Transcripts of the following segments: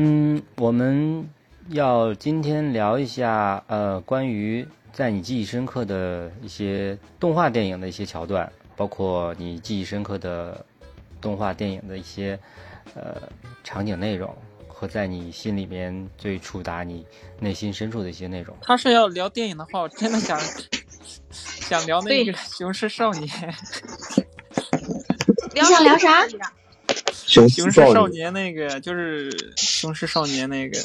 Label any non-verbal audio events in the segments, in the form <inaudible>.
嗯，我们要今天聊一下，呃，关于在你记忆深刻的一些动画电影的一些桥段，包括你记忆深刻的动画电影的一些呃场景内容，和在你心里面最触达你内心深处的一些内容。他是要聊电影的话，我真的想想聊那个《雄狮少年》。<laughs> 你想聊啥？雄雄狮少年那个就是雄狮少年那个，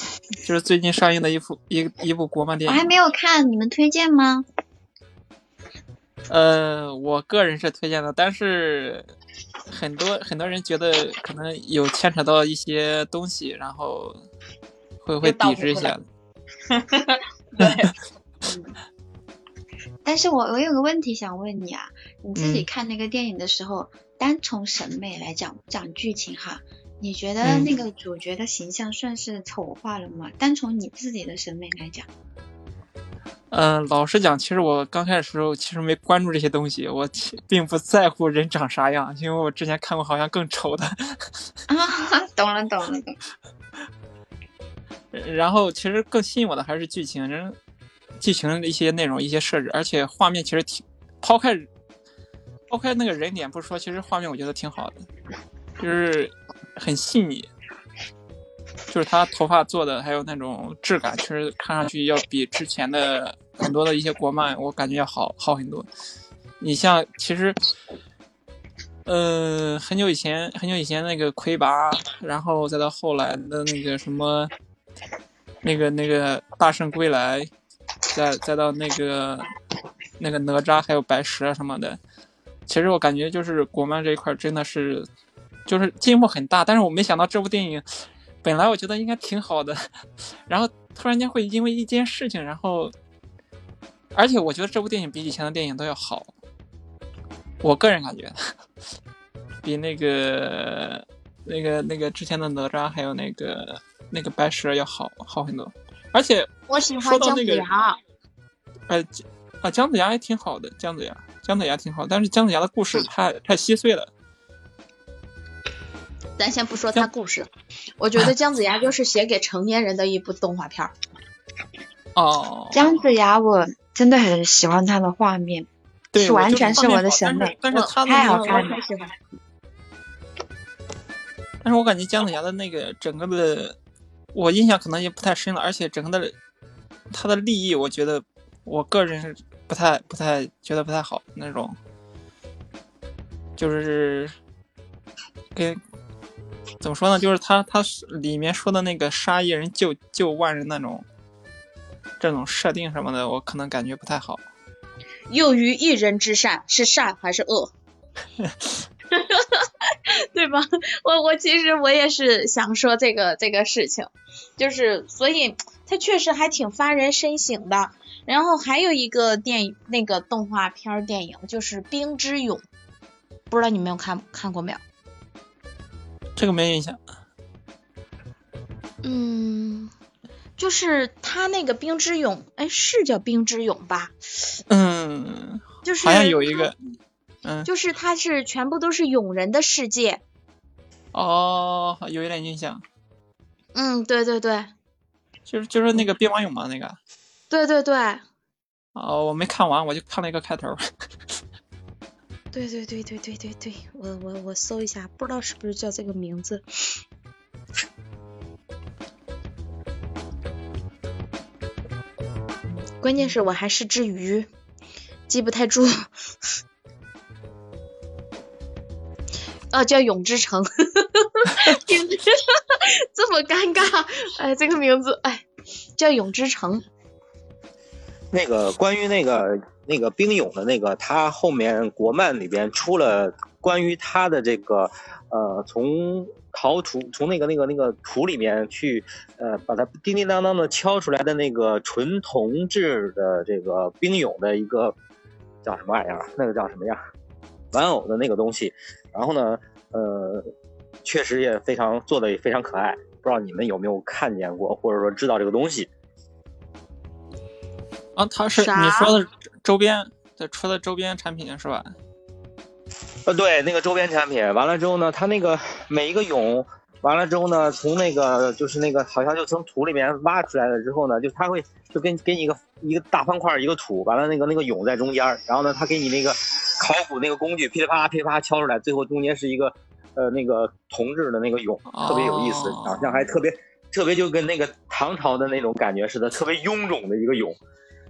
就是最近上映的一部一一部国漫电影。我还没有看，你们推荐吗？呃，我个人是推荐的，但是很多很多人觉得可能有牵扯到一些东西，然后会会抵制一下。<laughs> 对。<laughs> 但是我我有个问题想问你啊，你自己看那个电影的时候，单从审美来讲讲剧情哈，你觉得那个主角的形象算是丑化了吗？单从你自己的审美来讲，嗯，老实讲，其实我刚开始时候其实没关注这些东西，我并不在乎人长啥样，因为我之前看过好像更丑的。<laughs> 啊，懂了懂了懂。然后其实更吸引我的还是剧情，人。剧情的一些内容、一些设置，而且画面其实挺抛开抛开那个人脸不说，其实画面我觉得挺好的，就是很细腻，就是他头发做的还有那种质感，其实看上去要比之前的很多的一些国漫，我感觉要好好很多。你像其实，呃，很久以前很久以前那个魁拔，然后再到后来的那个什么，那个那个大圣归来。再再到那个那个哪吒还有白蛇什么的，其实我感觉就是国漫这一块真的是就是进步很大，但是我没想到这部电影本来我觉得应该挺好的，<laughs> 然后突然间会因为一件事情，然后而且我觉得这部电影比以前的电影都要好，我个人感觉 <laughs> 比那个那个那个之前的哪吒还有那个那个白蛇要好好很多。而且我喜欢姜子牙，呃，啊，姜子牙也挺好的，姜子牙，姜子牙挺好，但是姜子牙的故事太太稀碎了。咱先不说他故事，我觉得 <laughs> 姜子牙就是写给成年人的一部动画片儿。哦，姜子牙，我真的很喜欢他的画面，是完全是我的审美，但是他太好看了。但是我感觉姜子牙的那个整个的。我印象可能也不太深了，而且整个的他的立意，我觉得我个人是不太不太觉得不太好那种，就是跟怎么说呢？就是他他里面说的那个杀一人救救万人那种这种设定什么的，我可能感觉不太好。又于一人之善是善还是恶？<laughs> 对吧？我我其实我也是想说这个这个事情，就是所以它确实还挺发人深省的。然后还有一个电影，那个动画片电影就是《冰之勇》，不知道你们有看看过没有？这个没印象。嗯，就是他那个《冰之勇》，哎，是叫《冰之勇》吧？嗯，就是好像有一个。嗯，就是它是全部都是勇人的世界。哦，有一点印象。嗯，对对对。就是就是那个兵马俑嘛，那个。对对对。哦，我没看完，我就看了一个开头。<laughs> 对对对对对对对，我我我搜一下，不知道是不是叫这个名字。关键是我还是只鱼，记不太住。哦，叫永之城，<laughs> <laughs> 这么尴尬，哎，这个名字，哎，叫永之城。那个关于那个那个冰勇的那个，他后面国漫里边出了关于他的这个呃，从陶土从那个那个那个土里面去呃，把它叮叮当当的敲出来的那个纯铜制的这个冰勇的一个叫什么玩意儿？那个叫什么呀？玩偶的那个东西，然后呢，呃，确实也非常做的也非常可爱，不知道你们有没有看见过，或者说知道这个东西？啊，它是你说的周边的出的周边产品是吧？呃，对，那个周边产品，完了之后呢，它那个每一个蛹，完了之后呢，从那个就是那个好像就从土里面挖出来了之后呢，就他会就跟给你一个一个大方块一个土，完了那个那个蛹在中间，然后呢他给你那个考古那个工具噼里啪啦噼里啪啦敲出来，最后中间是一个呃那个铜制的那个俑，特别有意思，长相还特别特别就跟那个唐朝的那种感觉似的，特别臃肿的一个蛹，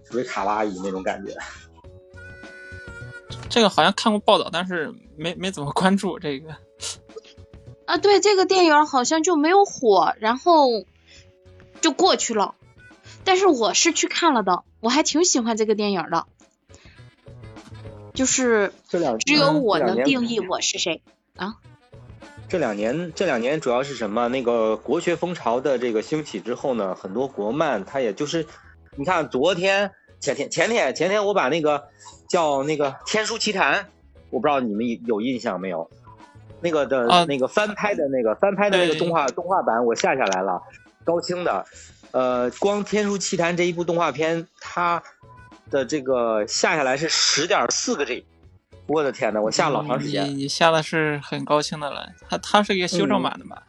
特别卡哇伊那种感觉。<laughs> 这个好像看过报道，但是没没怎么关注这个。啊，对，这个电影好像就没有火，然后就过去了。但是我是去看了的，我还挺喜欢这个电影的。就是这两只有我能定义我是谁啊？这两年，这两年主要是什么？那个国学风潮的这个兴起之后呢，很多国漫它也就是，你看昨天、前天、前天、前天我把那个叫那个《天书奇谭》，我不知道你们有印象没有？那个的、啊那个翻拍的那个翻拍的那个动画动画版我下下来了，高清的。呃，光《天书奇谭》这一部动画片，它的这个下下来是十点四个 G，我的天呐，我下了老长时间。你你下的是很高清的了，它它是一个修正版的吧？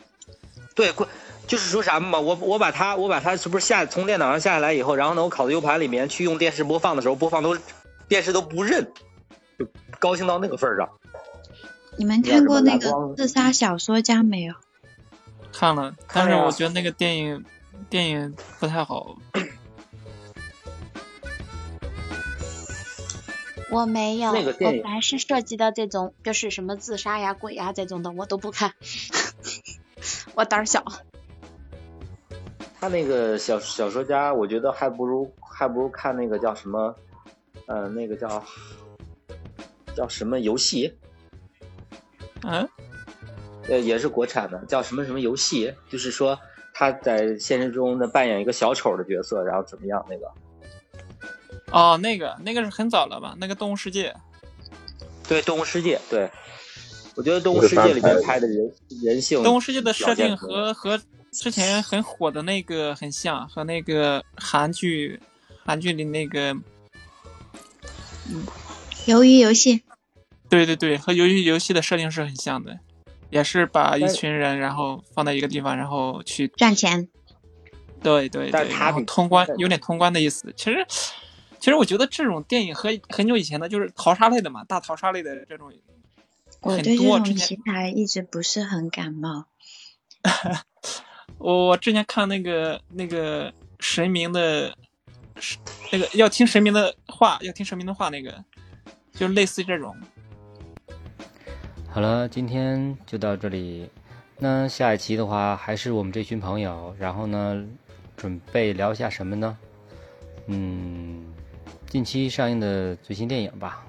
对，关就是说啥嘛，我我把它我把它是不是下从电脑上下下来以后，然后呢，我拷到 U 盘里面去用电视播放的时候，播放都电视都不认，就高兴到那个份儿上。你们看过那个自杀小说家》没有？看了，但看了呀是我觉得那个电影电影不太好。<coughs> 我没有，那个电影我凡是涉及到这种就是什么自杀呀、鬼呀这种的，我都不看，<laughs> 我胆儿小。他那个小小说家，我觉得还不如还不如看那个叫什么，呃，那个叫叫什么游戏，嗯，呃，也是国产的，叫什么什么游戏，就是说他在现实中呢扮演一个小丑的角色，然后怎么样那个。哦，那个那个是很早了吧？那个《动物世界》对《动物世界》，对，我觉得《动物世界》里面拍的人人性，《动物世界》的设定和和之前很火的那个很像，和那个韩剧韩剧里那个，嗯鱿鱼游戏，对对对，和鱿鱼游戏的设定是很像的，也是把一群人然后放在一个地方，然后去赚钱。对对对，然后但是它通关有点通关的意思。其实其实我觉得这种电影和很久以前的就是淘沙类的嘛，大淘沙类的这种很我对这多。之种题前材一直不是很感冒。<laughs> 我我之前看那个那个神明的，那个要听神明的话，要听神明的话，那个就类似这种。好了，今天就到这里。那下一期的话，还是我们这群朋友，然后呢，准备聊一下什么呢？嗯，近期上映的最新电影吧。